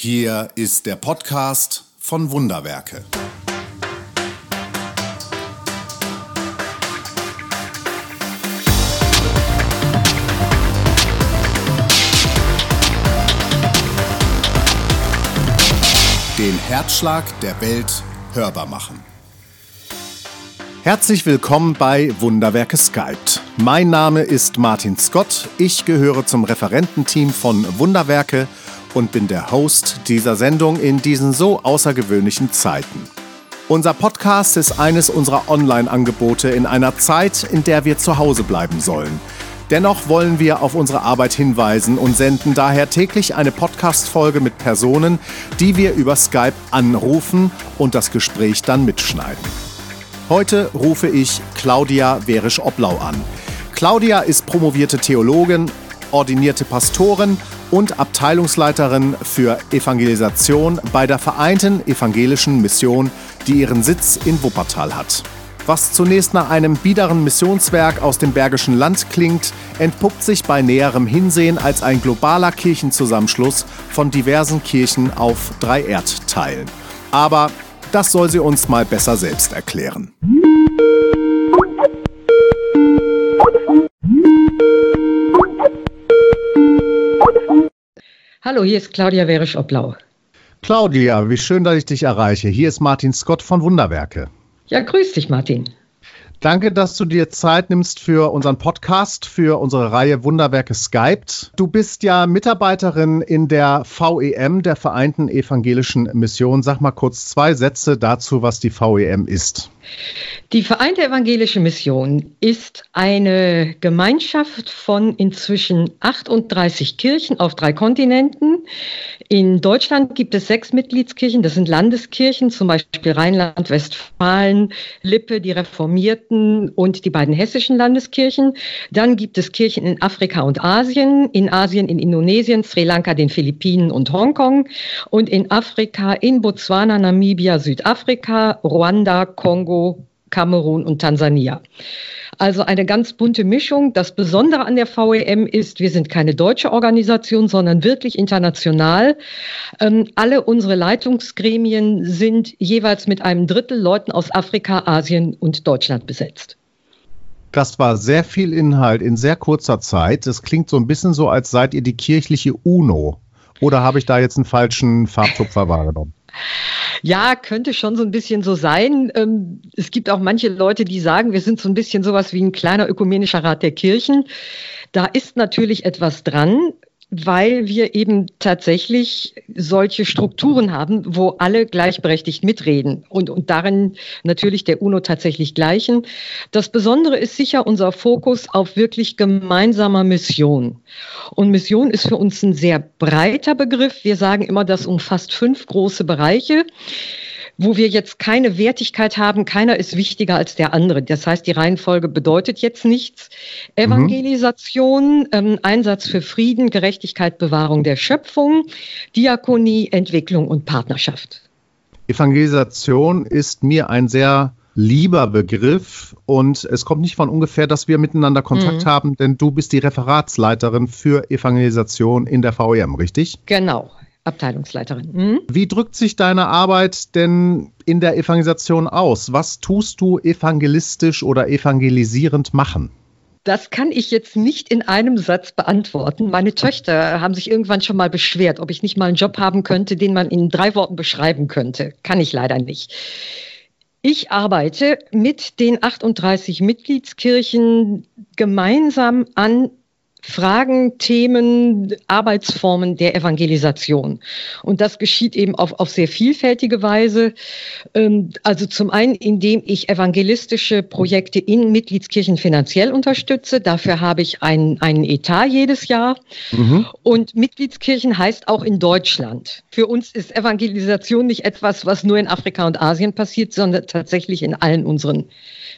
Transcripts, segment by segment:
Hier ist der Podcast von Wunderwerke. Den Herzschlag der Welt hörbar machen. Herzlich willkommen bei Wunderwerke Skyped. Mein Name ist Martin Scott. Ich gehöre zum Referententeam von Wunderwerke und bin der Host dieser Sendung in diesen so außergewöhnlichen Zeiten. Unser Podcast ist eines unserer Online-Angebote in einer Zeit, in der wir zu Hause bleiben sollen. Dennoch wollen wir auf unsere Arbeit hinweisen und senden daher täglich eine Podcast-Folge mit Personen, die wir über Skype anrufen und das Gespräch dann mitschneiden. Heute rufe ich Claudia Werisch-Oblau an. Claudia ist promovierte Theologin, ordinierte Pastorin und Abteilungsleiterin für Evangelisation bei der Vereinten Evangelischen Mission, die ihren Sitz in Wuppertal hat. Was zunächst nach einem biederen Missionswerk aus dem Bergischen Land klingt, entpuppt sich bei näherem Hinsehen als ein globaler Kirchenzusammenschluss von diversen Kirchen auf drei Erdteilen. Aber das soll sie uns mal besser selbst erklären. Hallo, hier ist Claudia Werisch-Oblau. Claudia, wie schön, dass ich dich erreiche. Hier ist Martin Scott von Wunderwerke. Ja, grüß dich, Martin. Danke, dass du dir Zeit nimmst für unseren Podcast, für unsere Reihe Wunderwerke Skyped. Du bist ja Mitarbeiterin in der VEM, der Vereinten Evangelischen Mission. Sag mal kurz zwei Sätze dazu, was die VEM ist. Die Vereinte Evangelische Mission ist eine Gemeinschaft von inzwischen 38 Kirchen auf drei Kontinenten. In Deutschland gibt es sechs Mitgliedskirchen, das sind Landeskirchen, zum Beispiel Rheinland-Westfalen, Lippe, die Reformierten und die beiden hessischen Landeskirchen. Dann gibt es Kirchen in Afrika und Asien, in Asien, in Indonesien, Sri Lanka, den Philippinen und Hongkong und in Afrika, in Botswana, Namibia, Südafrika, Ruanda, Kongo, Kamerun und Tansania. Also eine ganz bunte Mischung. Das Besondere an der VEM ist, wir sind keine deutsche Organisation, sondern wirklich international. Ähm, alle unsere Leitungsgremien sind jeweils mit einem Drittel Leuten aus Afrika, Asien und Deutschland besetzt. Das war sehr viel Inhalt in sehr kurzer Zeit. Es klingt so ein bisschen so, als seid ihr die kirchliche UNO. Oder habe ich da jetzt einen falschen Farbtupfer wahrgenommen? Ja, könnte schon so ein bisschen so sein. Ähm, es gibt auch manche Leute, die sagen, wir sind so ein bisschen sowas wie ein kleiner ökumenischer Rat der Kirchen. Da ist natürlich etwas dran weil wir eben tatsächlich solche Strukturen haben, wo alle gleichberechtigt mitreden und, und darin natürlich der UNO tatsächlich gleichen. Das Besondere ist sicher unser Fokus auf wirklich gemeinsamer Mission. Und Mission ist für uns ein sehr breiter Begriff. Wir sagen immer, das umfasst fünf große Bereiche wo wir jetzt keine Wertigkeit haben, keiner ist wichtiger als der andere. Das heißt, die Reihenfolge bedeutet jetzt nichts. Evangelisation, mhm. ähm, Einsatz für Frieden, Gerechtigkeit, Bewahrung der Schöpfung, Diakonie, Entwicklung und Partnerschaft. Evangelisation ist mir ein sehr lieber Begriff und es kommt nicht von ungefähr, dass wir miteinander Kontakt mhm. haben, denn du bist die Referatsleiterin für Evangelisation in der VEM, richtig? Genau, Abteilungsleiterin. Mhm. Wie drückt sich deine Arbeit denn in der Evangelisation aus? Was tust du evangelistisch oder evangelisierend machen? Das kann ich jetzt nicht in einem Satz beantworten. Meine Töchter haben sich irgendwann schon mal beschwert, ob ich nicht mal einen Job haben könnte, den man in drei Worten beschreiben könnte. Kann ich leider nicht. Ich arbeite mit den 38 Mitgliedskirchen gemeinsam an Fragen, Themen, Arbeitsformen der Evangelisation. Und das geschieht eben auf, auf sehr vielfältige Weise. Ähm, also zum einen, indem ich evangelistische Projekte in Mitgliedskirchen finanziell unterstütze. Dafür habe ich einen, einen Etat jedes Jahr. Mhm. Und Mitgliedskirchen heißt auch in Deutschland. Für uns ist Evangelisation nicht etwas, was nur in Afrika und Asien passiert, sondern tatsächlich in allen unseren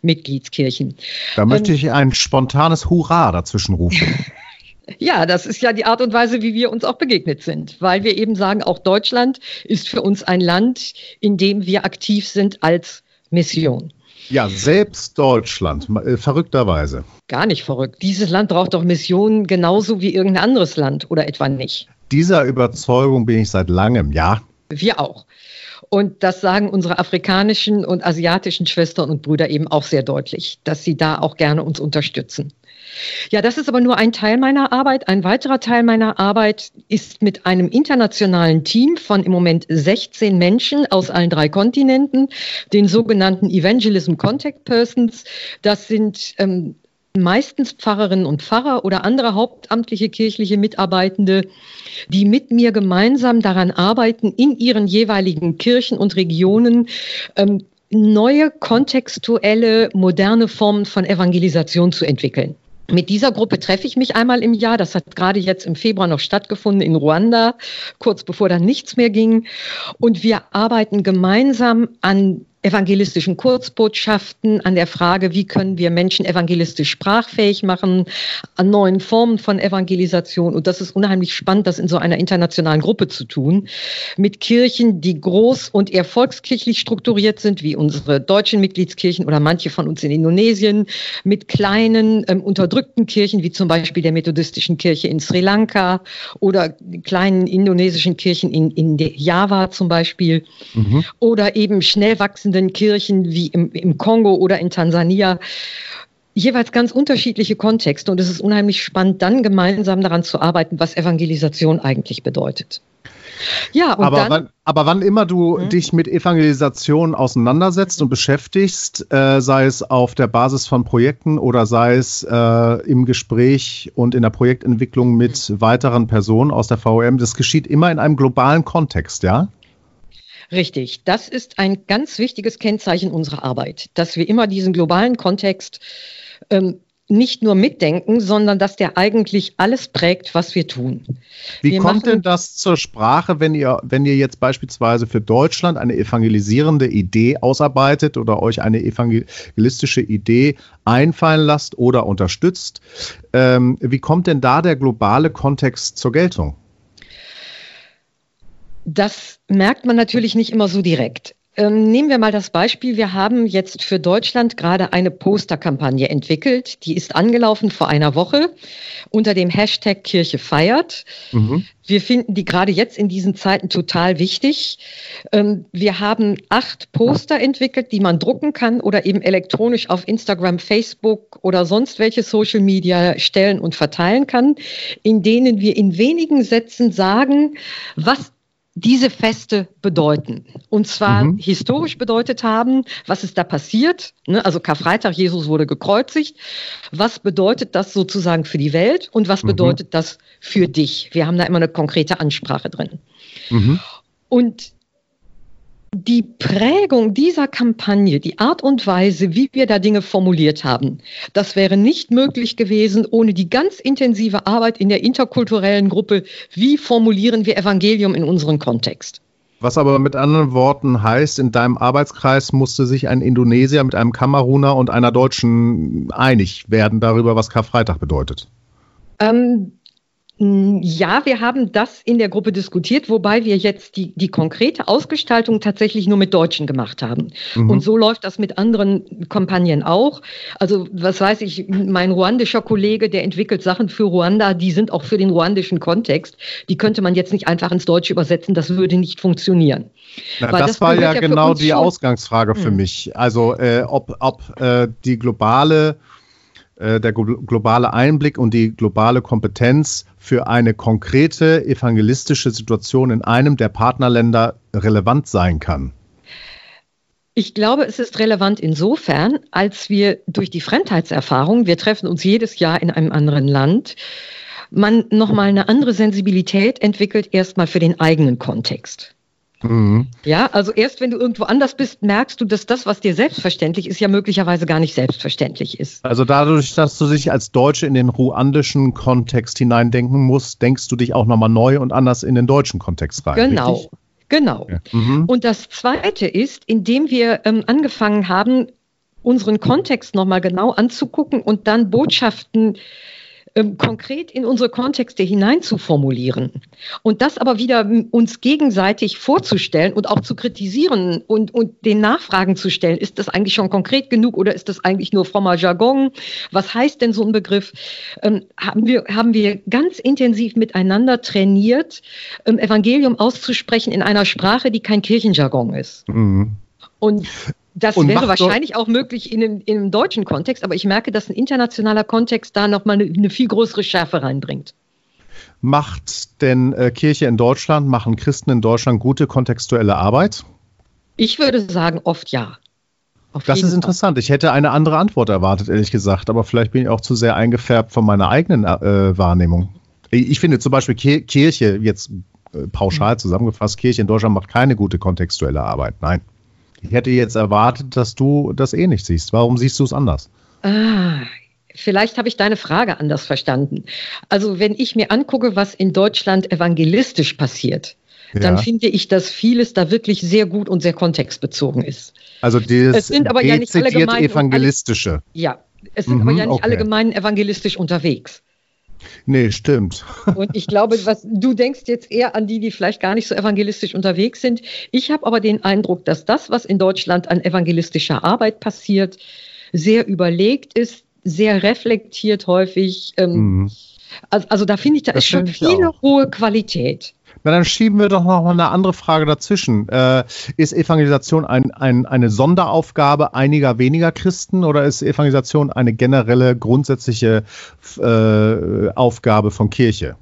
Mitgliedskirchen. Da möchte ähm, ich ein spontanes Hurra dazwischen rufen. Ja, das ist ja die Art und Weise, wie wir uns auch begegnet sind, weil wir eben sagen, auch Deutschland ist für uns ein Land, in dem wir aktiv sind als Mission. Ja, selbst Deutschland, äh, verrückterweise. Gar nicht verrückt. Dieses Land braucht doch Missionen genauso wie irgendein anderes Land oder etwa nicht. dieser Überzeugung bin ich seit langem, ja. Wir auch. Und das sagen unsere afrikanischen und asiatischen Schwestern und Brüder eben auch sehr deutlich, dass sie da auch gerne uns unterstützen. Ja, das ist aber nur ein Teil meiner Arbeit. Ein weiterer Teil meiner Arbeit ist mit einem internationalen Team von im Moment 16 Menschen aus allen drei Kontinenten, den sogenannten Evangelism Contact Persons. Das sind ähm, meistens Pfarrerinnen und Pfarrer oder andere hauptamtliche kirchliche Mitarbeitende, die mit mir gemeinsam daran arbeiten, in ihren jeweiligen Kirchen und Regionen ähm, neue kontextuelle, moderne Formen von Evangelisation zu entwickeln. Mit dieser Gruppe treffe ich mich einmal im Jahr. Das hat gerade jetzt im Februar noch stattgefunden in Ruanda, kurz bevor dann nichts mehr ging. Und wir arbeiten gemeinsam an evangelistischen Kurzbotschaften, an der Frage, wie können wir Menschen evangelistisch sprachfähig machen, an neuen Formen von Evangelisation. Und das ist unheimlich spannend, das in so einer internationalen Gruppe zu tun, mit Kirchen, die groß und eher volkskirchlich strukturiert sind, wie unsere deutschen Mitgliedskirchen oder manche von uns in Indonesien, mit kleinen, ähm, unterdrückten Kirchen, wie zum Beispiel der methodistischen Kirche in Sri Lanka oder kleinen indonesischen Kirchen in, in Java zum Beispiel, mhm. oder eben schnell wachsende wachsenden Kirchen wie im, im Kongo oder in Tansania jeweils ganz unterschiedliche Kontexte und es ist unheimlich spannend, dann gemeinsam daran zu arbeiten, was Evangelisation eigentlich bedeutet. Ja, aber, dann, wann, aber wann immer du hm? dich mit Evangelisation auseinandersetzt und beschäftigst, äh, sei es auf der Basis von Projekten oder sei es äh, im Gespräch und in der Projektentwicklung mit hm. weiteren Personen aus der VOM, das geschieht immer in einem globalen Kontext, ja? Richtig. Das ist ein ganz wichtiges Kennzeichen unserer Arbeit, dass wir immer diesen globalen Kontext ähm, nicht nur mitdenken, sondern dass der eigentlich alles prägt, was wir tun. Wie wir kommt denn das zur Sprache, wenn ihr, wenn ihr jetzt beispielsweise für Deutschland eine evangelisierende Idee ausarbeitet oder euch eine evangelistische Idee einfallen lasst oder unterstützt? Ähm, wie kommt denn da der globale Kontext zur Geltung? Das merkt man natürlich nicht immer so direkt. Ähm, nehmen wir mal das Beispiel. Wir haben jetzt für Deutschland gerade eine Posterkampagne entwickelt. Die ist angelaufen vor einer Woche unter dem Hashtag Kirche feiert. Mhm. Wir finden die gerade jetzt in diesen Zeiten total wichtig. Ähm, wir haben acht Poster entwickelt, die man drucken kann oder eben elektronisch auf Instagram, Facebook oder sonst welche Social Media stellen und verteilen kann, in denen wir in wenigen Sätzen sagen, was diese Feste bedeuten. Und zwar mhm. historisch bedeutet haben, was ist da passiert? Ne? Also Karfreitag, Jesus wurde gekreuzigt. Was bedeutet das sozusagen für die Welt und was mhm. bedeutet das für dich? Wir haben da immer eine konkrete Ansprache drin. Mhm. Und die Prägung dieser Kampagne, die Art und Weise, wie wir da Dinge formuliert haben, das wäre nicht möglich gewesen ohne die ganz intensive Arbeit in der interkulturellen Gruppe. Wie formulieren wir Evangelium in unserem Kontext? Was aber mit anderen Worten heißt, in deinem Arbeitskreis musste sich ein Indonesier mit einem Kameruner und einer Deutschen einig werden darüber, was Karfreitag bedeutet. Ähm, ja, wir haben das in der Gruppe diskutiert, wobei wir jetzt die, die konkrete Ausgestaltung tatsächlich nur mit Deutschen gemacht haben. Mhm. Und so läuft das mit anderen Kampagnen auch. Also, was weiß ich, mein ruandischer Kollege, der entwickelt Sachen für Ruanda, die sind auch für den ruandischen Kontext. Die könnte man jetzt nicht einfach ins Deutsche übersetzen, das würde nicht funktionieren. Na, das, das, war ja, ja genau die Ausgangsfrage für hm. mich. Also, äh, ob, ob äh, die globale äh, der globale Einblick und die globale Kompetenz für eine konkrete evangelistische Situation in einem der Partnerländer relevant sein kann? Ich glaube, es ist relevant insofern, als wir durch die Fremdheitserfahrung, wir treffen uns jedes Jahr in einem anderen Land, man nochmal eine andere Sensibilität entwickelt, erstmal für den eigenen Kontext. Mhm. Ja, also erst wenn du irgendwo anders bist, merkst du, dass das, was dir selbstverständlich ist, ja möglicherweise gar nicht selbstverständlich ist. Also dadurch, dass du dich als Deutsche in den ruandischen Kontext hineindenken musst, denkst du dich auch nochmal neu und anders in den deutschen Kontext rein. Genau. Richtig? Genau. Ja. Mhm. Und das Zweite ist, indem wir ähm, angefangen haben, unseren Kontext nochmal genau anzugucken und dann Botschaften ähm, konkret in unsere Kontexte hinein zu formulieren und das aber wieder uns gegenseitig vorzustellen und auch zu kritisieren und, und den Nachfragen zu stellen, ist das eigentlich schon konkret genug oder ist das eigentlich nur frommer Jargon? Was heißt denn so ein Begriff? Ähm, haben, wir, haben wir ganz intensiv miteinander trainiert, ähm, Evangelium auszusprechen in einer Sprache, die kein Kirchenjargon ist. Mhm. Und das und wäre wahrscheinlich auch möglich in einem, in einem, deutschen Kontext, aber ich merke, dass ein internationaler Kontext da nochmal eine, eine viel größere Schärfe reinbringt. Macht denn äh, Kirche in Deutschland, machen Christen in Deutschland gute kontextuelle Arbeit? Ich würde sagen, oft ja. Auf das ist interessant. Fall. Ich hätte eine andere Antwort erwartet, ehrlich gesagt, aber vielleicht bin ich auch zu sehr eingefärbt von meiner eigenen äh, Wahrnehmung. Ich finde zum Beispiel Kirche, jetzt äh, pauschal zusammengefasst, Kirche in Deutschland macht keine gute kontextuelle Arbeit. Nein. Ich hätte jetzt erwartet, dass du das eh nicht siehst. Warum siehst du es anders? Ah, Vielleicht habe ich deine Frage anders verstanden. Also wenn ich mir angucke, was in Deutschland evangelistisch passiert, ja. dann finde ich, dass vieles da wirklich sehr gut und sehr kontextbezogen ist. Also dieses es sind aber ja nicht alle Gemeinden evangelistische. Alle, ja, es sind mhm, aber ja nicht okay. alle Gemeinden evangelistisch unterwegs. Nee, stimmt. Und ich glaube, was du denkst jetzt eher an die, die vielleicht gar nicht so evangelistisch unterwegs sind. Ich habe aber den Eindruck, dass das, was in Deutschland an evangelistischer Arbeit passiert, sehr überlegt ist, sehr reflektiert häufig. Ähm, mhm. also, also, da finde ich, da das ist schon viel hohe Qualität. Na, dann schieben wir doch noch mal eine andere Frage dazwischen. Äh, ist Evangelisation ein, ein, eine Sonderaufgabe einiger weniger Christen oder ist Evangelisation eine generelle, grundsätzliche äh, Aufgabe von Kirche?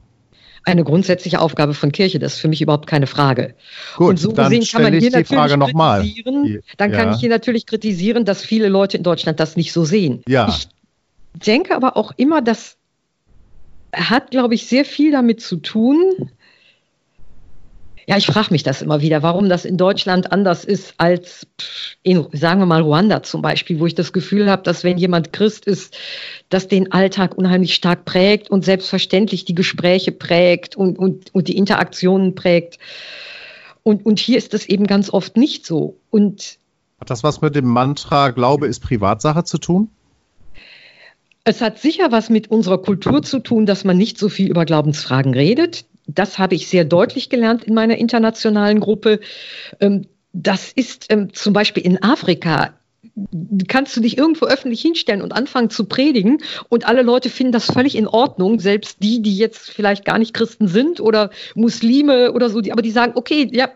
eine grundsätzliche Aufgabe von Kirche. Das ist für mich überhaupt keine Frage. Gut, und so dann gesehen kann man hier natürlich Frage kritisieren. Dann kann ja. ich hier natürlich kritisieren, dass viele Leute in Deutschland das nicht so sehen. Ja. Ich denke aber auch immer, das hat, glaube ich, sehr viel damit zu tun, ja, ich frage mich das immer wieder, warum das in Deutschland anders ist als in, sagen wir mal, Ruanda zum Beispiel, wo ich das Gefühl habe, dass wenn jemand Christ ist, das den Alltag unheimlich stark prägt und selbstverständlich die Gespräche prägt und, und, und die Interaktionen prägt. Und, und hier ist das eben ganz oft nicht so. Und hat das was mit dem Mantra Glaube ist Privatsache zu tun? Es hat sicher was mit unserer Kultur zu tun, dass man nicht so viel über Glaubensfragen redet das habe ich sehr deutlich gelernt in meiner internationalen Gruppe. Ähm, das ist ähm, zum Beispiel in Afrika kannst du dich irgendwo öffentlich hinstellen und anfangen zu predigen und alle Leute finden das völlig in Ordnung, selbst die, die jetzt vielleicht gar nicht Christen sind oder Muslime oder so, die, aber die sagen, okay, ja,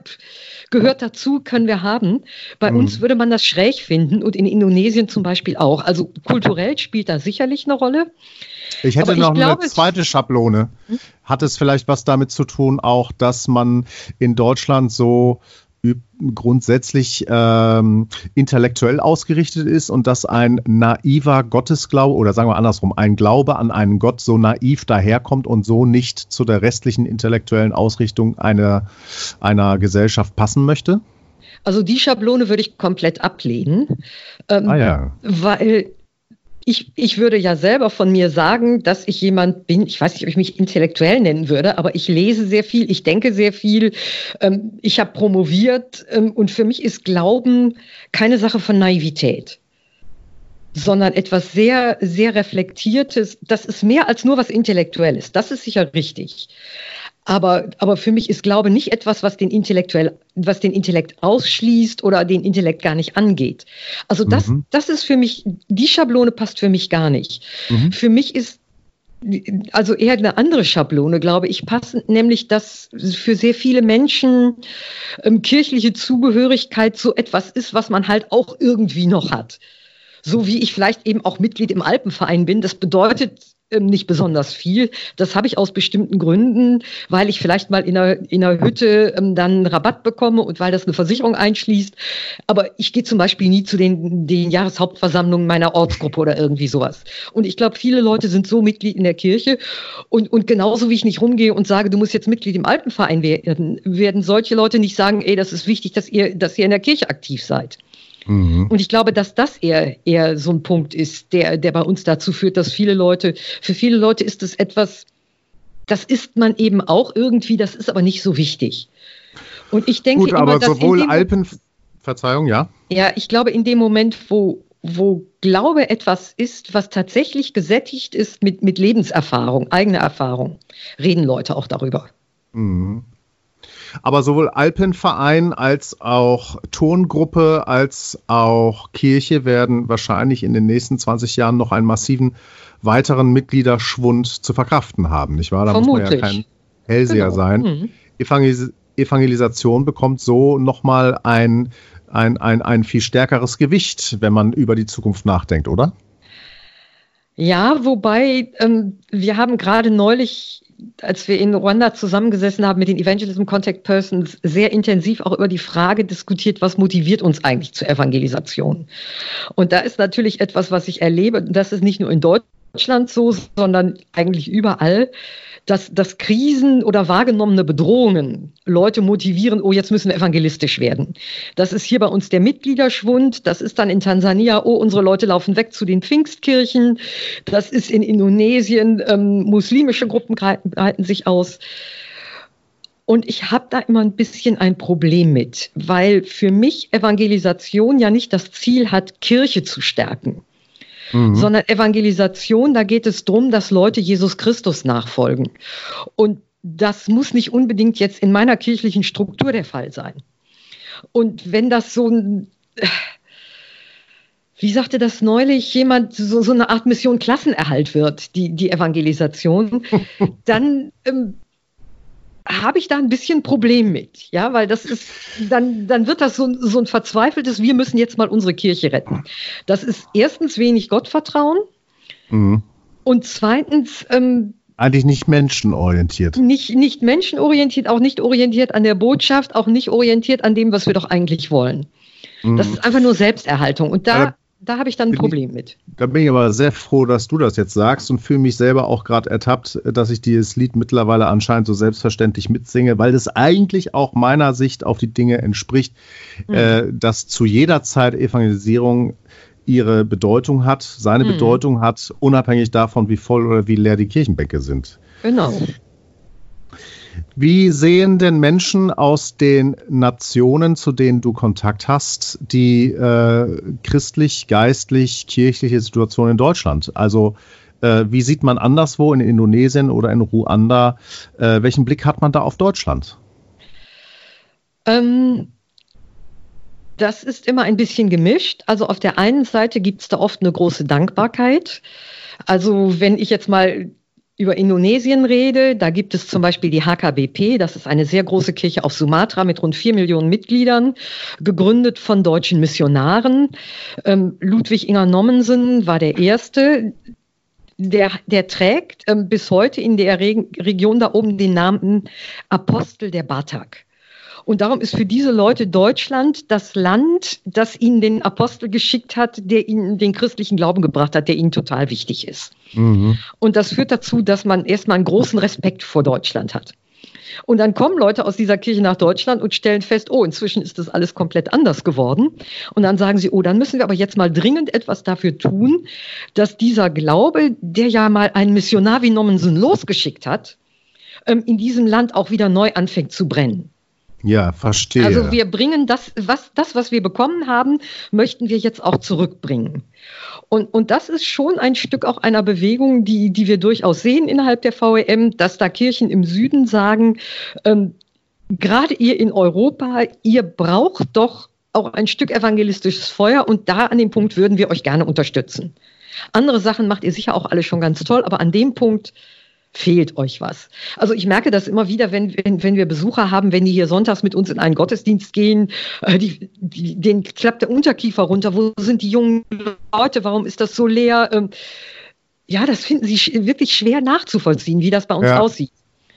gehört dazu, können wir haben. Bei mhm. uns würde man das schräg finden und in Indonesien zum Beispiel auch. Also kulturell spielt da sicherlich eine Rolle. Ich hätte noch glaube, eine zweite Schablone. Hm? Hat es vielleicht was damit zu tun, auch, dass man in Deutschland so grundsätzlich ähm, intellektuell ausgerichtet ist und dass ein naiver Gottesglaube oder sagen wir andersrum, ein Glaube an einen Gott so naiv daherkommt und so nicht zu der restlichen intellektuellen Ausrichtung einer, einer Gesellschaft passen möchte? Also die Schablone würde ich komplett ablehnen, ähm, ah ja. weil ich, ich würde ja selber von mir sagen, dass ich jemand bin, ich weiß nicht, ob ich mich intellektuell nennen würde, aber ich lese sehr viel, ich denke sehr viel, ähm, ich habe promoviert ähm, und für mich ist Glauben keine Sache von Naivität sondern etwas sehr, sehr reflektiertes. Das ist mehr als nur was Intellektuelles. Das ist sicher richtig. Aber, aber für mich ist Glaube nicht etwas, was den, intellektuell, was den Intellekt ausschließt oder den Intellekt gar nicht angeht. Also das, mhm. das ist für mich, die Schablone passt für mich gar nicht. Mhm. Für mich ist also eher eine andere Schablone, glaube ich, passend, nämlich dass für sehr viele Menschen ähm, kirchliche Zugehörigkeit so etwas ist, was man halt auch irgendwie noch hat. So wie ich vielleicht eben auch Mitglied im Alpenverein bin. Das bedeutet nicht besonders viel. Das habe ich aus bestimmten Gründen, weil ich vielleicht mal in einer, in einer Hütte ähm, dann Rabatt bekomme und weil das eine Versicherung einschließt. Aber ich gehe zum Beispiel nie zu den, den Jahreshauptversammlungen meiner Ortsgruppe oder irgendwie sowas. Und ich glaube, viele Leute sind so Mitglied in der Kirche. Und, und genauso wie ich nicht rumgehe und sage, du musst jetzt Mitglied im Alpenverein werden, werden solche Leute nicht sagen, ey, das ist wichtig, dass ihr, dass ihr in der Kirche aktiv seid. Mhm. Und ich glaube, dass das eher, eher so ein Punkt ist, der, der bei uns dazu führt, dass viele Leute, für viele Leute ist es etwas, das ist man eben auch irgendwie, das ist aber nicht so wichtig. Und ich denke Gut, aber immer, sowohl Alpen, Verzeihung, ja. Ja, ich glaube, in dem Moment, wo wo Glaube etwas ist, was tatsächlich gesättigt ist mit, mit Lebenserfahrung, eigener Erfahrung, reden Leute auch darüber. Mhm. Aber sowohl Alpenverein als auch Tongruppe als auch Kirche werden wahrscheinlich in den nächsten 20 Jahren noch einen massiven weiteren Mitgliederschwund zu verkraften haben, nicht wahr? Da Vermutlich. muss man ja kein Hellseher genau. sein. Mhm. Evangelis Evangelisation bekommt so nochmal ein, ein, ein, ein viel stärkeres Gewicht, wenn man über die Zukunft nachdenkt, oder? Ja, wobei ähm, wir haben gerade neulich als wir in Ruanda zusammengesessen haben mit den Evangelism Contact Persons, sehr intensiv auch über die Frage diskutiert, was motiviert uns eigentlich zur Evangelisation. Und da ist natürlich etwas, was ich erlebe, das ist nicht nur in Deutschland so, sondern eigentlich überall, dass, dass Krisen oder wahrgenommene Bedrohungen Leute motivieren, oh, jetzt müssen wir evangelistisch werden. Das ist hier bei uns der Mitgliederschwund, das ist dann in Tansania, oh, unsere Leute laufen weg zu den Pfingstkirchen, das ist in Indonesien, ähm, muslimische Gruppen breiten sich aus. Und ich habe da immer ein bisschen ein Problem mit, weil für mich Evangelisation ja nicht das Ziel hat, Kirche zu stärken mhm. sondern Evangelisation, da geht es darum, dass Leute Jesus Christus nachfolgen. Und das muss nicht unbedingt jetzt in meiner kirchlichen Struktur der Fall sein. Und wenn das so ein, wie sagte das neulich jemand, so, so eine Art Mission Klassenerhalt wird, die, die Evangelisation, dann ähm, habe ich da ein bisschen Problem mit, ja, weil das ist, dann, dann wird das so, so ein verzweifeltes, wir müssen jetzt mal unsere Kirche retten. Das ist erstens wenig Gottvertrauen mhm. und zweitens ähm, eigentlich nicht menschenorientiert. Nicht, nicht menschenorientiert, auch nicht orientiert an der Botschaft, auch nicht orientiert an dem, was wir doch eigentlich wollen. Mhm. Das ist einfach nur Selbsterhaltung. Und da, da habe ich dann ein Problem ich, mit. Da bin ich aber sehr froh, dass du das jetzt sagst und fühle mich selber auch gerade ertappt, dass ich dieses Lied mittlerweile anscheinend so selbstverständlich mitsinge, weil das eigentlich auch meiner Sicht auf die Dinge entspricht, mhm. äh, dass zu jeder Zeit Evangelisierung ihre Bedeutung hat, seine mhm. Bedeutung hat, unabhängig davon, wie voll oder wie leer die Kirchenbänke sind. Genau. Wie sehen denn Menschen aus den Nationen, zu denen du Kontakt hast, die äh, christlich, geistlich, kirchliche Situation in Deutschland? Also äh, wie sieht man anderswo in Indonesien oder in Ruanda? Äh, welchen Blick hat man da auf Deutschland? Ähm, das ist immer ein bisschen gemischt. Also auf der einen Seite gibt es da oft eine große Dankbarkeit. Also wenn ich jetzt mal über Indonesien rede, da gibt es zum Beispiel die HKBP, das ist eine sehr große Kirche auf Sumatra mit rund vier Millionen Mitgliedern, gegründet von deutschen Missionaren. Ähm, Ludwig Inger Nommensen war der Erste. Der, der trägt ähm, bis heute in der Re Region da oben den Namen Apostel der Batak. Und darum ist für diese Leute Deutschland das Land, das ihnen den Apostel geschickt hat, der ihnen den christlichen Glauben gebracht hat, der ihnen total wichtig ist. Mhm. Und das führt dazu, dass man erstmal einen großen Respekt vor Deutschland hat. Und dann kommen Leute aus dieser Kirche nach Deutschland und stellen fest, oh, inzwischen ist das alles komplett anders geworden. Und dann sagen sie, oh, dann müssen wir aber jetzt mal dringend etwas dafür tun, dass dieser Glaube, der ja mal einen Missionar wie Nommensen losgeschickt hat, ähm, in diesem Land auch wieder neu anfängt zu brennen. Ja, verstehe. Also wir bringen das, was, das, was wir bekommen haben, möchten wir jetzt auch zurückbringen. Und, und das ist schon ein Stück auch einer Bewegung, die, die wir durchaus sehen innerhalb der VEM, dass da Kirchen im Süden sagen, ähm, gerade ihr in Europa, ihr braucht doch auch ein Stück evangelistisches Feuer und da an dem Punkt würden wir euch gerne unterstützen. Andere Sachen macht ihr sicher auch alle schon ganz toll, aber an dem Punkt fehlt euch was. Also ich merke das immer wieder, wenn, wenn, wenn wir Besucher haben, wenn die hier sonntags mit uns in einen Gottesdienst gehen, äh, die, die, denen klappt der Unterkiefer runter. Wo sind die jungen Leute? Warum ist das so leer? Ähm, ja, das finden sie sch wirklich schwer nachzuvollziehen, wie das bei uns ja. aussieht.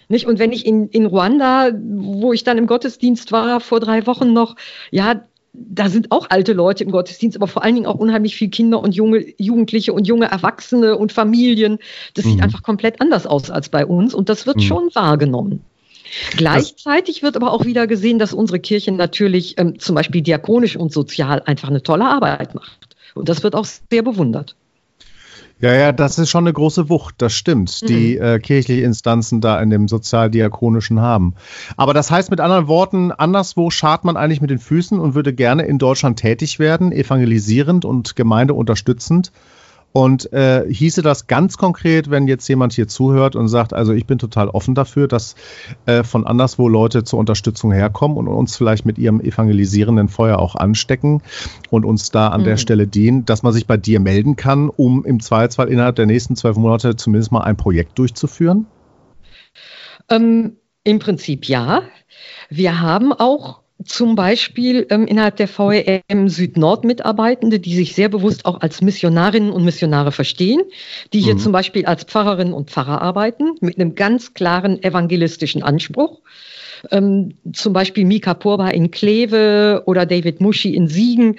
Nicht? Und wenn ich in, in Ruanda, wo ich dann im Gottesdienst war, vor drei Wochen noch, ja, da sind auch alte Leute im Gottesdienst, aber vor allen Dingen auch unheimlich viele Kinder und junge Jugendliche und junge Erwachsene und Familien. Das mhm. sieht einfach komplett anders aus als bei uns und das wird mhm. schon wahrgenommen. Gleichzeitig wird aber auch wieder gesehen, dass unsere Kirche natürlich ähm, zum Beispiel diakonisch und sozial einfach eine tolle Arbeit macht. Und das wird auch sehr bewundert. Ja, ja, das ist schon eine große Wucht, das stimmt, mhm. die äh, kirchliche Instanzen da in dem sozialdiakonischen haben. Aber das heißt mit anderen Worten, anderswo schart man eigentlich mit den Füßen und würde gerne in Deutschland tätig werden, evangelisierend und gemeindeunterstützend. Und äh, hieße das ganz konkret, wenn jetzt jemand hier zuhört und sagt, also ich bin total offen dafür, dass äh, von anderswo Leute zur Unterstützung herkommen und uns vielleicht mit ihrem evangelisierenden Feuer auch anstecken und uns da an mhm. der Stelle dienen, dass man sich bei dir melden kann, um im Zweifelsfall innerhalb der nächsten zwölf Monate zumindest mal ein Projekt durchzuführen? Ähm, Im Prinzip ja. Wir haben auch zum Beispiel ähm, innerhalb der VEM Süd-Nord Mitarbeitende, die sich sehr bewusst auch als Missionarinnen und Missionare verstehen, die hier mhm. zum Beispiel als Pfarrerinnen und Pfarrer arbeiten, mit einem ganz klaren evangelistischen Anspruch. Ähm, zum Beispiel Mika Purba in Kleve oder David Muschi in Siegen.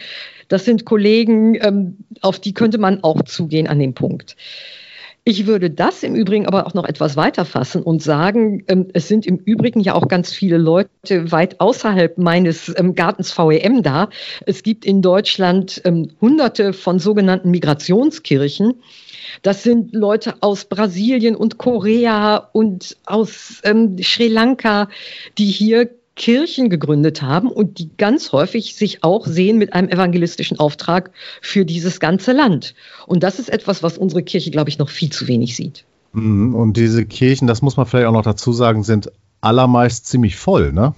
Das sind Kollegen, ähm, auf die könnte man auch zugehen an dem Punkt. Ich würde das im Übrigen aber auch noch etwas weiter fassen und sagen, ähm, es sind im Übrigen ja auch ganz viele Leute weit außerhalb meines ähm, Gartens VEM da. Es gibt in Deutschland ähm, hunderte von sogenannten Migrationskirchen. Das sind Leute aus Brasilien und Korea und aus ähm, Sri Lanka, die hier Kirchen gegründet haben und die ganz häufig sich auch sehen mit einem evangelistischen Auftrag für dieses ganze Land. Und das ist etwas, was unsere Kirche, glaube ich, noch viel zu wenig sieht. Mhm. Und diese Kirchen, das muss man vielleicht auch noch dazu sagen, sind allermeist ziemlich voll, ne?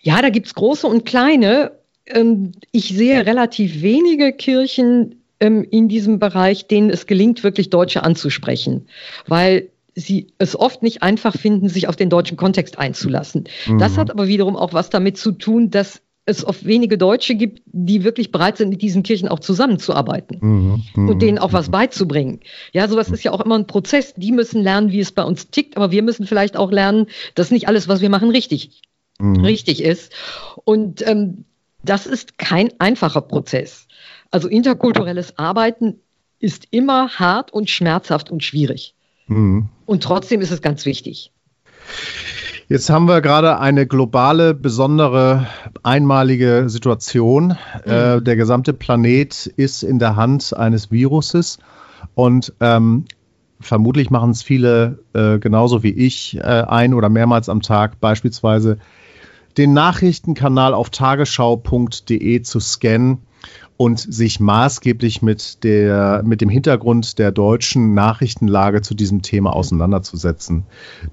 Ja, da gibt es große und kleine. Ähm, ich sehe relativ wenige Kirchen ähm, in diesem Bereich, denen es gelingt, wirklich Deutsche anzusprechen. Weil sie es oft nicht einfach finden, sich auf den deutschen Kontext einzulassen. Mhm. Das hat aber wiederum auch was damit zu tun, dass es oft wenige Deutsche gibt, die wirklich bereit sind, mit diesen Kirchen auch zusammenzuarbeiten mhm. Mhm. und denen auch was beizubringen. Ja, sowas ist ja auch immer ein Prozess. Die müssen lernen, wie es bei uns tickt, aber wir müssen vielleicht auch lernen, dass nicht alles, was wir machen, richtig, mhm. richtig ist. Und ähm, das ist kein einfacher Prozess. Also interkulturelles Arbeiten ist immer hart und schmerzhaft und schwierig. Mhm. Und trotzdem ist es ganz wichtig. Jetzt haben wir gerade eine globale, besondere, einmalige Situation. Mhm. Äh, der gesamte Planet ist in der Hand eines Viruses und ähm, vermutlich machen es viele äh, genauso wie ich äh, ein oder mehrmals am Tag beispielsweise den Nachrichtenkanal auf tagesschau.de zu scannen und sich maßgeblich mit, der, mit dem Hintergrund der deutschen Nachrichtenlage zu diesem Thema auseinanderzusetzen.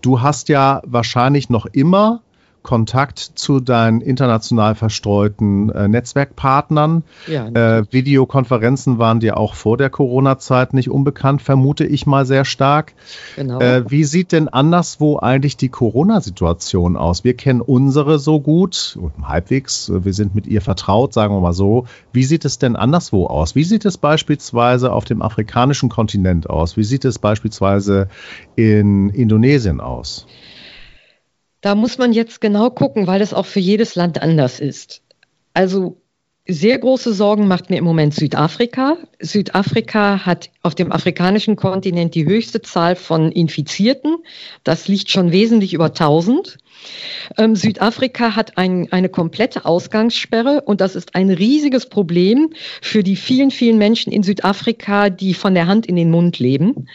Du hast ja wahrscheinlich noch immer Kontakt zu deinen international verstreuten äh, Netzwerkpartnern. Ja, äh, Videokonferenzen waren dir auch vor der Corona-Zeit nicht unbekannt, vermute ich mal sehr stark. Genau. Äh, wie sieht denn anderswo eigentlich die Corona-Situation aus? Wir kennen unsere so gut, halbwegs, wir sind mit ihr vertraut, sagen wir mal so. Wie sieht es denn anderswo aus? Wie sieht es beispielsweise auf dem afrikanischen Kontinent aus? Wie sieht es beispielsweise in Indonesien aus? Da muss man jetzt genau gucken, weil das auch für jedes Land anders ist. Also sehr große Sorgen macht mir im Moment Südafrika. Südafrika hat auf dem afrikanischen Kontinent die höchste Zahl von Infizierten. Das liegt schon wesentlich über 1000. Ähm, Südafrika hat ein, eine komplette Ausgangssperre und das ist ein riesiges Problem für die vielen, vielen Menschen in Südafrika, die von der Hand in den Mund leben.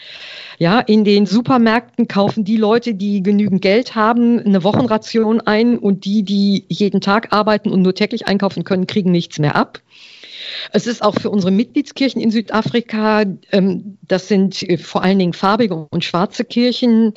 Ja, in den Supermärkten kaufen die Leute, die genügend Geld haben, eine Wochenration ein und die, die jeden Tag arbeiten und nur täglich einkaufen können, kriegen nichts mehr ab. Es ist auch für unsere Mitgliedskirchen in Südafrika, ähm, das sind vor allen Dingen farbige und schwarze Kirchen,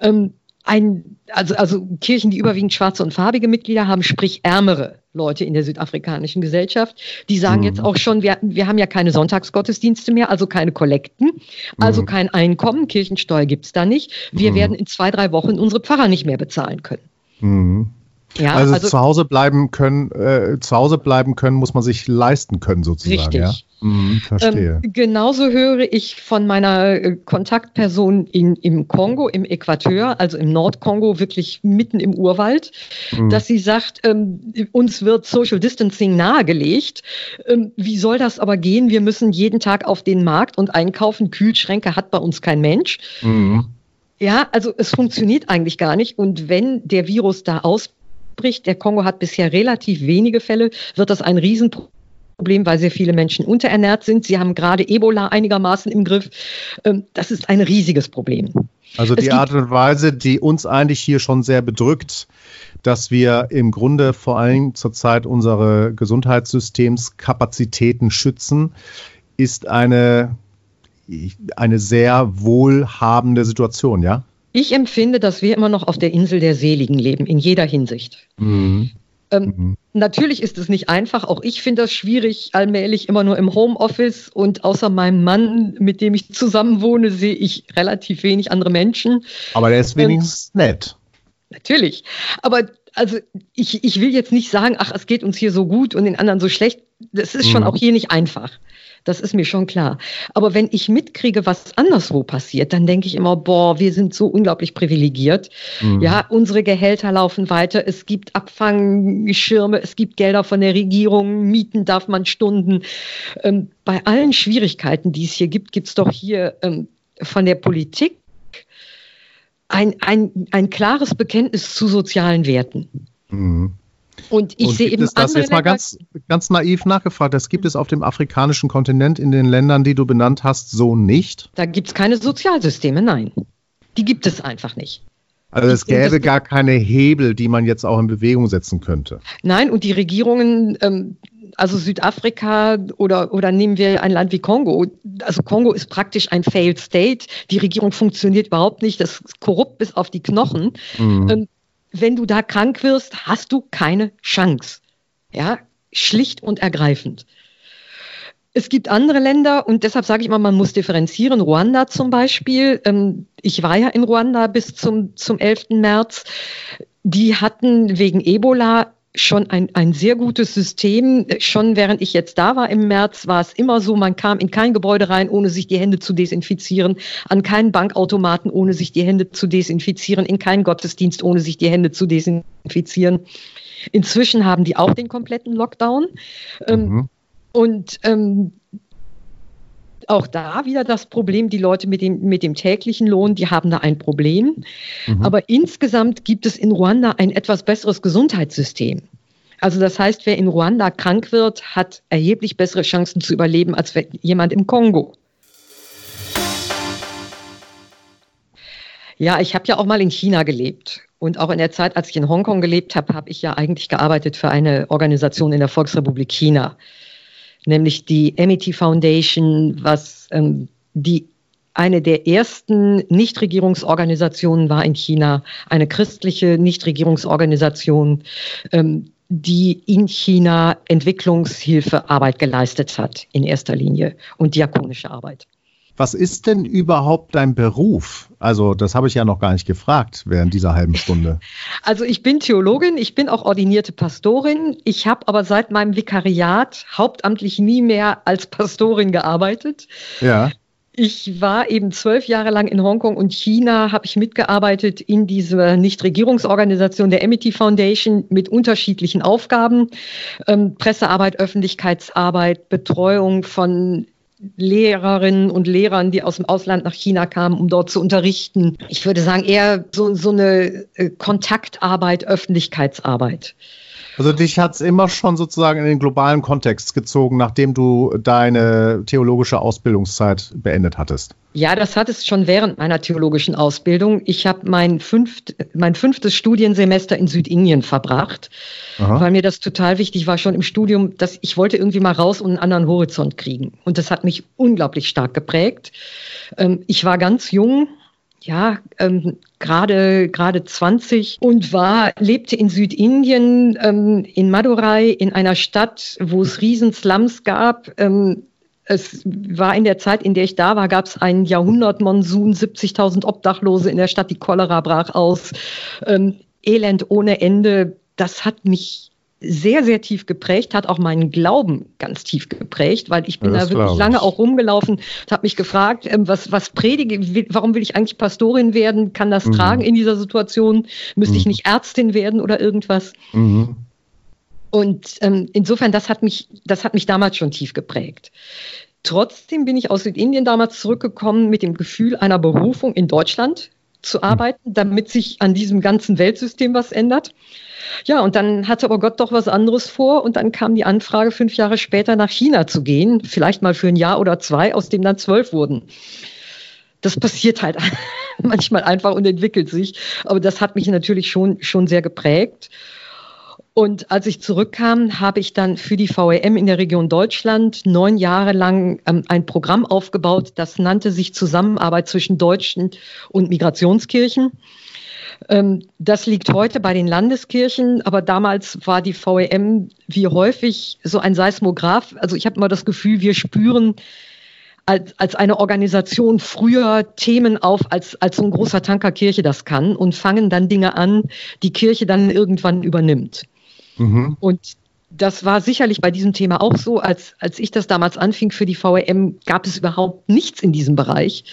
ähm, ein, also, also Kirchen, die überwiegend schwarze und farbige Mitglieder haben, sprich ärmere Leute in der südafrikanischen Gesellschaft, die sagen mhm. jetzt auch schon, wir, wir haben ja keine Sonntagsgottesdienste mehr, also keine Kollekten, also mhm. kein Einkommen, Kirchensteuer gibt's da nicht. Wir mhm. werden in zwei, drei Wochen unsere Pfarrer nicht mehr bezahlen können. Ja, also, also, zu Hause bleiben können, äh, zu Hause bleiben können, muss man sich leisten können sozusagen. Richtig. Ja? Mhm, verstehe. Ähm, genauso höre ich von meiner äh, Kontaktperson in, im Kongo, im Äquateur, also im Nordkongo, wirklich mitten im Urwald, mhm. dass sie sagt, ähm, uns wird Social Distancing nahegelegt. Ähm, wie soll das aber gehen? Wir müssen jeden Tag auf den Markt und einkaufen. Kühlschränke hat bei uns kein Mensch. Mhm. Ja, also es funktioniert eigentlich gar nicht. Und wenn der Virus da ausbricht, der Kongo hat bisher relativ wenige Fälle, wird das ein Riesenproblem Problem, weil sehr viele Menschen unterernährt sind. Sie haben gerade Ebola einigermaßen im Griff. Ähm, das ist ein riesiges Problem. Also die Art und Weise, die uns eigentlich hier schon sehr bedrückt, dass wir im Grunde vor allem zurzeit unsere Gesundheitssystemskapazitäten schützen, ist eine, eine sehr wohlhabende Situation, ja? Ich empfinde, dass wir immer noch auf der Insel der Seligen leben, in jeder Hinsicht. Mhm. Ähm, mhm. Natürlich ist es nicht einfach. Auch ich finde das schwierig, allmählich immer nur im Homeoffice und außer meinem Mann, mit dem ich zusammen wohne, sehe ich relativ wenig andere Menschen. Aber der ist wenigstens ähm, nett. Natürlich. Aber also ich, ich will jetzt nicht sagen, ach, es geht uns hier so gut und den anderen so schlecht. Das ist schon mhm. auch hier nicht einfach. Das ist mir schon klar. Aber wenn ich mitkriege, was anderswo passiert, dann denke ich immer, boah, wir sind so unglaublich privilegiert. Mhm. Ja, unsere Gehälter laufen weiter. Es gibt Abfangschirme, es gibt Gelder von der Regierung, Mieten darf man Stunden. Ähm, bei allen Schwierigkeiten, die es hier gibt, gibt es doch hier ähm, von der Politik ein, ein, ein klares Bekenntnis zu sozialen Werten. Mhm. Und ich sehe eben. Es das jetzt mal ganz, ganz naiv nachgefragt. Das gibt es auf dem afrikanischen Kontinent in den Ländern, die du benannt hast, so nicht? Da gibt es keine Sozialsysteme, nein. Die gibt es einfach nicht. Also es gäbe gar keine Hebel, die man jetzt auch in Bewegung setzen könnte. Nein, und die Regierungen, ähm, also Südafrika oder, oder nehmen wir ein Land wie Kongo. Also Kongo ist praktisch ein Failed State. Die Regierung funktioniert überhaupt nicht. Das ist korrupt bis auf die Knochen. Mhm. Ähm, wenn du da krank wirst, hast du keine Chance. Ja, schlicht und ergreifend. Es gibt andere Länder und deshalb sage ich mal, man muss differenzieren. Ruanda zum Beispiel. Ähm, ich war ja in Ruanda bis zum, zum 11. März. Die hatten wegen Ebola schon ein, ein sehr gutes System. Schon während ich jetzt da war im März, war es immer so, man kam in kein Gebäude rein, ohne sich die Hände zu desinfizieren, an keinen Bankautomaten, ohne sich die Hände zu desinfizieren, in keinen Gottesdienst, ohne sich die Hände zu desinfizieren. Inzwischen haben die auch den kompletten Lockdown. Ähm, mhm. Und ähm, auch da wieder das Problem, die Leute mit dem, mit dem täglichen Lohn, die haben da ein Problem. Mhm. Aber insgesamt gibt es in Ruanda ein etwas besseres Gesundheitssystem. Also das heißt, wer in Ruanda krank wird, hat erheblich bessere Chancen zu überleben als jemand im Kongo. Ja, ich habe ja auch mal in China gelebt. Und auch in der Zeit, als ich in Hongkong gelebt habe, habe ich ja eigentlich gearbeitet für eine Organisation in der Volksrepublik China nämlich die Amity Foundation, was ähm, die eine der ersten Nichtregierungsorganisationen war in China, eine christliche Nichtregierungsorganisation, ähm, die in China Entwicklungshilfearbeit geleistet hat, in erster Linie und diakonische Arbeit. Was ist denn überhaupt dein Beruf? Also, das habe ich ja noch gar nicht gefragt während dieser halben Stunde. Also, ich bin Theologin, ich bin auch ordinierte Pastorin. Ich habe aber seit meinem Vikariat hauptamtlich nie mehr als Pastorin gearbeitet. Ja. Ich war eben zwölf Jahre lang in Hongkong und China, habe ich mitgearbeitet in dieser Nichtregierungsorganisation der Amity Foundation mit unterschiedlichen Aufgaben. Ähm, Pressearbeit, Öffentlichkeitsarbeit, Betreuung von Lehrerinnen und Lehrern, die aus dem Ausland nach China kamen, um dort zu unterrichten. Ich würde sagen, eher so, so eine äh, Kontaktarbeit, Öffentlichkeitsarbeit. Also dich hat es immer schon sozusagen in den globalen Kontext gezogen, nachdem du deine theologische Ausbildungszeit beendet hattest. Ja, das hat es schon während meiner theologischen Ausbildung. Ich habe mein, fünft, mein fünftes Studiensemester in Südindien verbracht, Aha. weil mir das total wichtig war, schon im Studium, dass ich wollte irgendwie mal raus und einen anderen Horizont kriegen. Und das hat mich unglaublich stark geprägt. Ähm, ich war ganz jung, ja, ähm, gerade gerade 20 und war lebte in Südindien ähm, in Madurai in einer Stadt, wo es Riesenslums gab. Ähm, es war in der Zeit, in der ich da war, gab es einen Jahrhundertmonsun, 70.000 Obdachlose in der Stadt, die Cholera brach aus, ähm, Elend ohne Ende. Das hat mich sehr, sehr tief geprägt, hat auch meinen Glauben ganz tief geprägt, weil ich bin ja, da wirklich lange auch rumgelaufen, habe mich gefragt, ähm, was, was predige, warum will ich eigentlich Pastorin werden? Kann das mhm. tragen in dieser Situation? Müsste mhm. ich nicht Ärztin werden oder irgendwas? Mhm. Und ähm, insofern, das hat mich, das hat mich damals schon tief geprägt. Trotzdem bin ich aus Südindien damals zurückgekommen mit dem Gefühl einer Berufung in Deutschland zu arbeiten, damit sich an diesem ganzen Weltsystem was ändert. Ja, und dann hatte aber Gott doch was anderes vor und dann kam die Anfrage, fünf Jahre später nach China zu gehen, vielleicht mal für ein Jahr oder zwei, aus dem dann zwölf wurden. Das passiert halt manchmal einfach und entwickelt sich, aber das hat mich natürlich schon, schon sehr geprägt. Und als ich zurückkam, habe ich dann für die VEM in der Region Deutschland neun Jahre lang ähm, ein Programm aufgebaut, das nannte sich Zusammenarbeit zwischen Deutschen und Migrationskirchen. Ähm, das liegt heute bei den Landeskirchen, aber damals war die VEM wie häufig so ein Seismograph. Also ich habe immer das Gefühl, wir spüren als, als eine Organisation früher Themen auf, als, als so ein großer Tanker Kirche das kann und fangen dann Dinge an, die Kirche dann irgendwann übernimmt. Mhm. Und das war sicherlich bei diesem Thema auch so. Als, als ich das damals anfing für die VRM, gab es überhaupt nichts in diesem Bereich.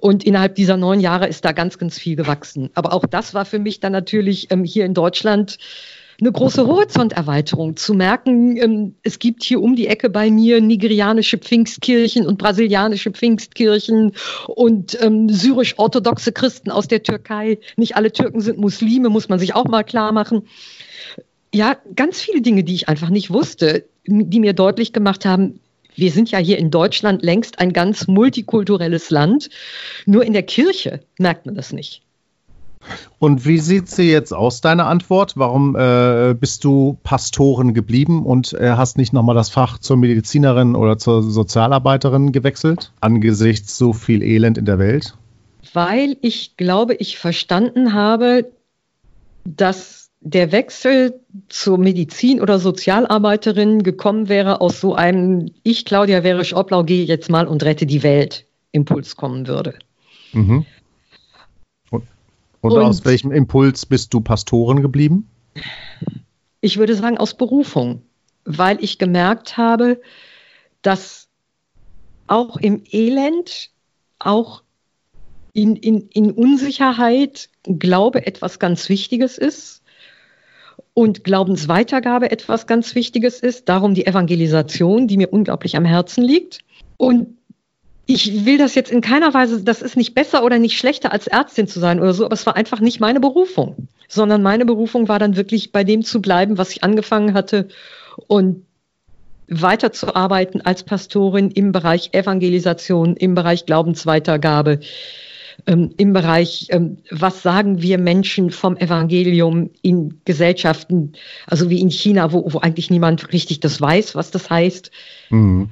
Und innerhalb dieser neun Jahre ist da ganz, ganz viel gewachsen. Aber auch das war für mich dann natürlich ähm, hier in Deutschland eine große Horizonterweiterung zu merken, ähm, es gibt hier um die Ecke bei mir nigerianische Pfingstkirchen und brasilianische Pfingstkirchen und ähm, syrisch-orthodoxe Christen aus der Türkei. Nicht alle Türken sind Muslime, muss man sich auch mal klar machen ja, ganz viele Dinge, die ich einfach nicht wusste, die mir deutlich gemacht haben, wir sind ja hier in Deutschland längst ein ganz multikulturelles Land. Nur in der Kirche merkt man das nicht. Und wie sieht sie jetzt aus, deine Antwort? Warum äh, bist du Pastorin geblieben und äh, hast nicht nochmal das Fach zur Medizinerin oder zur Sozialarbeiterin gewechselt, angesichts so viel Elend in der Welt? Weil ich glaube, ich verstanden habe, dass der Wechsel zur Medizin oder Sozialarbeiterin gekommen wäre aus so einem Ich, Claudia Wärisch Oblau, gehe jetzt mal und rette die Welt Impuls kommen würde. Mhm. Und, und, und aus welchem Impuls bist du Pastorin geblieben? Ich würde sagen aus Berufung, weil ich gemerkt habe, dass auch im Elend, auch in, in, in Unsicherheit Glaube etwas ganz Wichtiges ist und Glaubensweitergabe etwas ganz Wichtiges ist. Darum die Evangelisation, die mir unglaublich am Herzen liegt. Und ich will das jetzt in keiner Weise, das ist nicht besser oder nicht schlechter als Ärztin zu sein oder so, aber es war einfach nicht meine Berufung, sondern meine Berufung war dann wirklich bei dem zu bleiben, was ich angefangen hatte und weiterzuarbeiten als Pastorin im Bereich Evangelisation, im Bereich Glaubensweitergabe, ähm, im Bereich, ähm, was sagen wir Menschen vom Evangelium in Gesellschaften, also wie in China, wo, wo eigentlich niemand richtig das weiß, was das heißt. Mhm.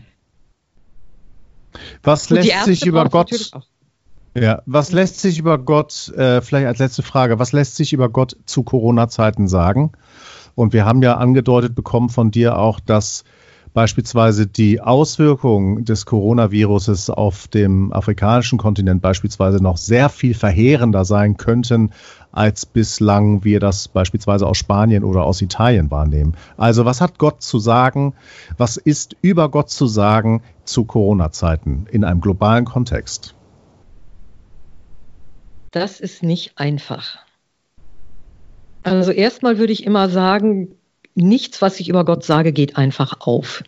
Was lässt sich über Gott ja, was lässt sich über Gott, äh, vielleicht als letzte Frage, was lässt sich über Gott zu Corona-Zeiten sagen? Und wir haben ja angedeutet bekommen von dir auch, dass beispielsweise die Auswirkungen des Coronaviruses auf dem afrikanischen Kontinent beispielsweise noch sehr viel verheerender sein könnten, als bislang wir das beispielsweise aus Spanien oder aus Italien wahrnehmen. Also was hat Gott zu sagen? Was ist über Gott zu sagen zu Corona-Zeiten in einem globalen Kontext? Das ist nicht einfach. Also erstmal würde ich immer sagen, nichts, was ich über Gott sage, geht einfach auf.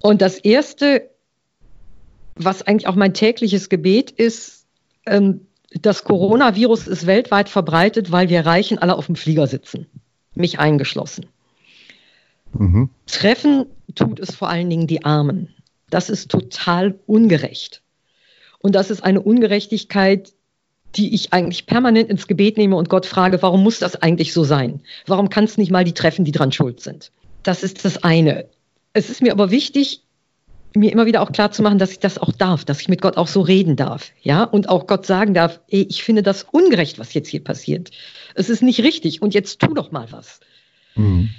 Und das Erste, was eigentlich auch mein tägliches Gebet ist, ähm, das Coronavirus ist weltweit verbreitet, weil wir Reichen alle auf dem Flieger sitzen, mich eingeschlossen. Mhm. Treffen tut es vor allen Dingen die Armen. Das ist total ungerecht. Und das ist eine Ungerechtigkeit, die ich eigentlich permanent ins Gebet nehme und Gott frage, warum muss das eigentlich so sein? Warum kann es nicht mal die treffen, die dran schuld sind? Das ist das eine. Es ist mir aber wichtig, mir immer wieder auch klar zu machen, dass ich das auch darf, dass ich mit Gott auch so reden darf, ja, und auch Gott sagen darf, ey, ich finde das ungerecht, was jetzt hier passiert. Es ist nicht richtig und jetzt tu doch mal was. Mhm.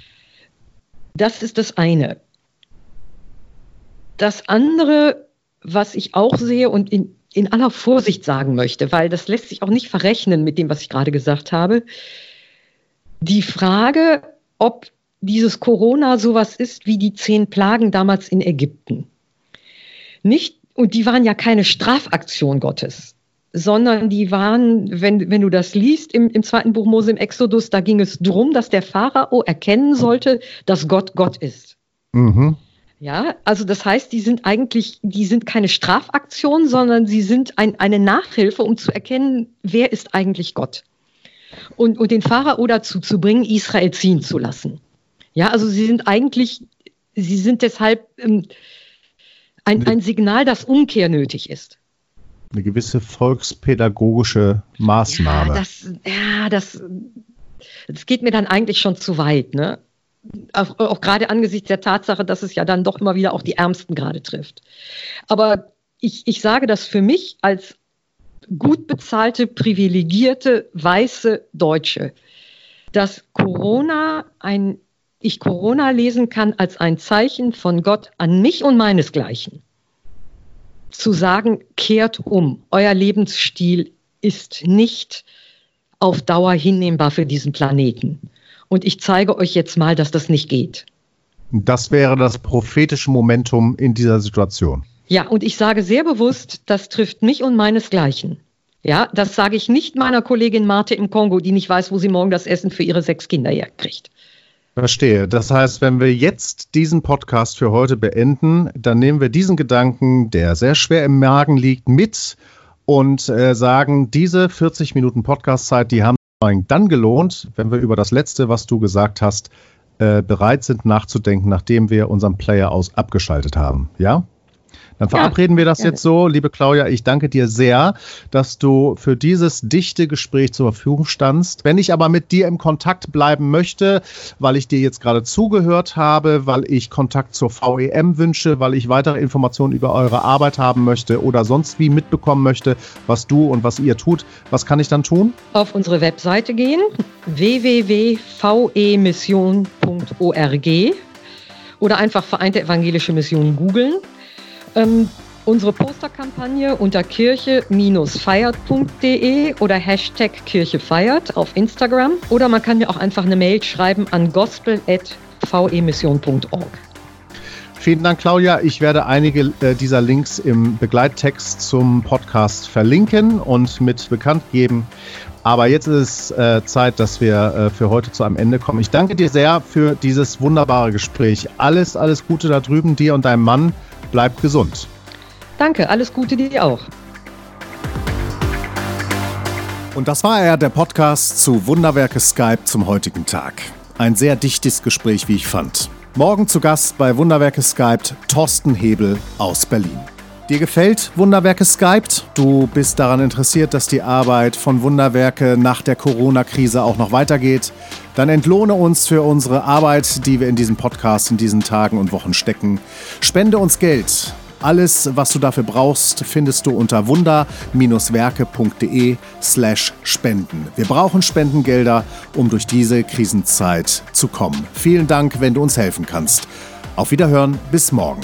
Das ist das eine. Das andere, was ich auch sehe und in, in aller Vorsicht sagen möchte, weil das lässt sich auch nicht verrechnen mit dem, was ich gerade gesagt habe. Die Frage, ob dieses Corona sowas ist wie die zehn Plagen damals in Ägypten. Nicht, und die waren ja keine Strafaktion Gottes, sondern die waren, wenn, wenn du das liest im, im zweiten Buch Mose im Exodus, da ging es darum, dass der Pharao erkennen sollte, dass Gott Gott ist. Mhm. Ja, also das heißt, die sind eigentlich, die sind keine Strafaktion, sondern sie sind ein, eine Nachhilfe, um zu erkennen, wer ist eigentlich Gott. Und, und den Pharao dazu zu bringen, Israel ziehen zu lassen. Ja, also sie sind eigentlich, sie sind deshalb ähm, ein, ein Signal, dass Umkehr nötig ist. Eine gewisse volkspädagogische Maßnahme. Ja, das, ja, das, das geht mir dann eigentlich schon zu weit. Ne? Auch, auch gerade angesichts der Tatsache, dass es ja dann doch immer wieder auch die Ärmsten gerade trifft. Aber ich, ich sage das für mich als gut bezahlte, privilegierte, weiße Deutsche, dass Corona ein, ich Corona lesen kann als ein Zeichen von Gott an mich und meinesgleichen. Zu sagen, kehrt um, euer Lebensstil ist nicht auf Dauer hinnehmbar für diesen Planeten. Und ich zeige euch jetzt mal, dass das nicht geht. Das wäre das prophetische Momentum in dieser Situation. Ja, und ich sage sehr bewusst, das trifft mich und meinesgleichen. Ja, das sage ich nicht meiner Kollegin Marte im Kongo, die nicht weiß, wo sie morgen das Essen für ihre sechs Kinder herkriegt. Verstehe. Das heißt, wenn wir jetzt diesen Podcast für heute beenden, dann nehmen wir diesen Gedanken, der sehr schwer im Magen liegt, mit und äh, sagen, diese 40 Minuten Podcastzeit, die haben dann gelohnt, wenn wir über das Letzte, was du gesagt hast, äh, bereit sind nachzudenken, nachdem wir unseren Player aus abgeschaltet haben. Ja? Dann verabreden ja, wir das gerne. jetzt so. Liebe Claudia, ich danke dir sehr, dass du für dieses dichte Gespräch zur Verfügung standst. Wenn ich aber mit dir im Kontakt bleiben möchte, weil ich dir jetzt gerade zugehört habe, weil ich Kontakt zur VEM wünsche, weil ich weitere Informationen über eure Arbeit haben möchte oder sonst wie mitbekommen möchte, was du und was ihr tut, was kann ich dann tun? Auf unsere Webseite gehen, www.vemission.org oder einfach Vereinte Evangelische Mission googeln. Ähm, unsere Posterkampagne unter kirche-feiert.de oder Hashtag Kirche feiert auf Instagram. Oder man kann mir auch einfach eine Mail schreiben an gospel.vemission.org. Vielen Dank, Claudia. Ich werde einige äh, dieser Links im Begleittext zum Podcast verlinken und mit bekannt geben. Aber jetzt ist es äh, Zeit, dass wir äh, für heute zu einem Ende kommen. Ich danke dir sehr für dieses wunderbare Gespräch. Alles, alles Gute da drüben, dir und deinem Mann bleibt gesund. Danke, alles Gute dir auch. Und das war er, der Podcast zu Wunderwerke Skype zum heutigen Tag. Ein sehr dichtes Gespräch, wie ich fand. Morgen zu Gast bei Wunderwerke Skype Thorsten Hebel aus Berlin. Dir gefällt Wunderwerke Skype? Du bist daran interessiert, dass die Arbeit von Wunderwerke nach der Corona-Krise auch noch weitergeht? Dann entlohne uns für unsere Arbeit, die wir in diesem Podcast in diesen Tagen und Wochen stecken. Spende uns Geld. Alles, was du dafür brauchst, findest du unter wunder-werke.de slash spenden. Wir brauchen Spendengelder, um durch diese Krisenzeit zu kommen. Vielen Dank, wenn du uns helfen kannst. Auf Wiederhören, bis morgen.